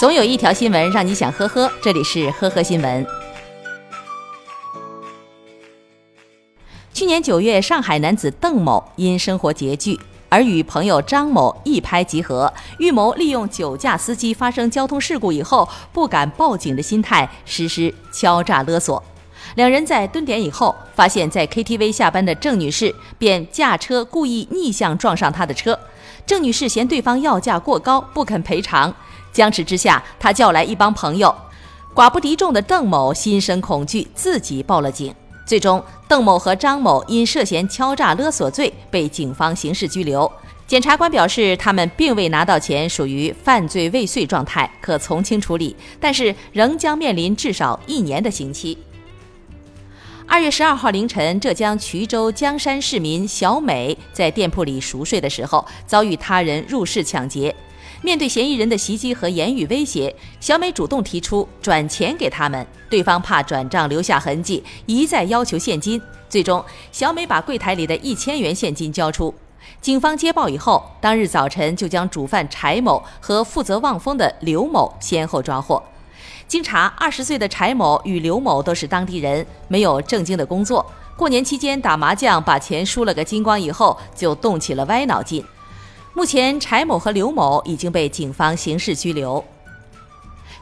总有一条新闻让你想呵呵，这里是呵呵新闻。去年九月，上海男子邓某因生活拮据而与朋友张某一拍即合，预谋利用酒驾司机发生交通事故以后不敢报警的心态实施敲诈勒索。两人在蹲点以后，发现在 KTV 下班的郑女士便驾车故意逆向撞上他的车。郑女士嫌对方要价过高，不肯赔偿。僵持之下，她叫来一帮朋友。寡不敌众的邓某心生恐惧，自己报了警。最终，邓某和张某因涉嫌敲诈勒索罪被警方刑事拘留。检察官表示，他们并未拿到钱，属于犯罪未遂状态，可从轻处理，但是仍将面临至少一年的刑期。二月十二号凌晨，浙江衢州江山市民小美在店铺里熟睡的时候，遭遇他人入室抢劫。面对嫌疑人的袭击和言语威胁，小美主动提出转钱给他们，对方怕转账留下痕迹，一再要求现金。最终，小美把柜台里的一千元现金交出。警方接报以后，当日早晨就将主犯柴某和负责望风的刘某先后抓获。经查，二十岁的柴某与刘某都是当地人，没有正经的工作。过年期间打麻将把钱输了个精光以后，就动起了歪脑筋。目前，柴某和刘某已经被警方刑事拘留。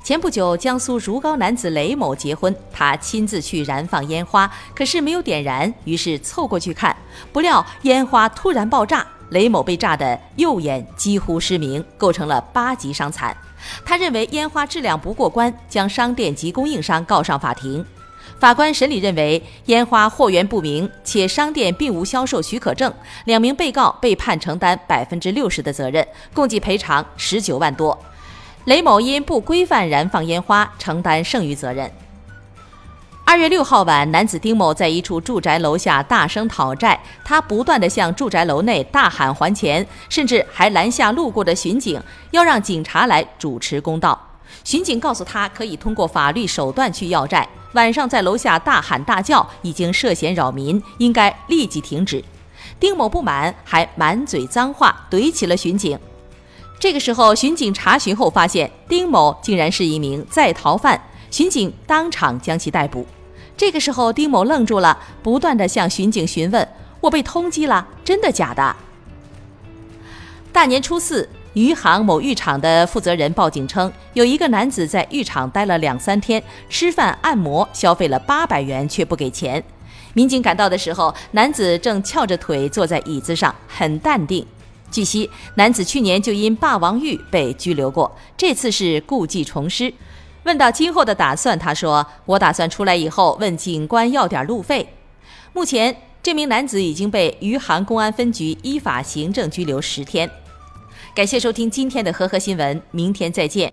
前不久，江苏如皋男子雷某结婚，他亲自去燃放烟花，可是没有点燃，于是凑过去看，不料烟花突然爆炸，雷某被炸得右眼几乎失明，构成了八级伤残。他认为烟花质量不过关，将商店及供应商告上法庭。法官审理认为，烟花货源不明，且商店并无销售许可证，两名被告被判承担百分之六十的责任，共计赔偿十九万多。雷某因不规范燃放烟花，承担剩余责任。二月六号晚，男子丁某在一处住宅楼下大声讨债，他不断地向住宅楼内大喊还钱，甚至还拦下路过的巡警，要让警察来主持公道。巡警告诉他，可以通过法律手段去要债。晚上在楼下大喊大叫，已经涉嫌扰民，应该立即停止。丁某不满，还满嘴脏话，怼起了巡警。这个时候，巡警查询后发现，丁某竟然是一名在逃犯，巡警当场将其逮捕。这个时候，丁某愣住了，不断地向巡警询问：“我被通缉了，真的假的？”大年初四。余杭某浴场的负责人报警称，有一个男子在浴场待了两三天，吃饭、按摩，消费了八百元，却不给钱。民警赶到的时候，男子正翘着腿坐在椅子上，很淡定。据悉，男子去年就因霸王浴被拘留过，这次是故技重施。问到今后的打算，他说：“我打算出来以后问警官要点路费。”目前，这名男子已经被余杭公安分局依法行政拘留十天。感谢收听今天的《和合新闻》，明天再见。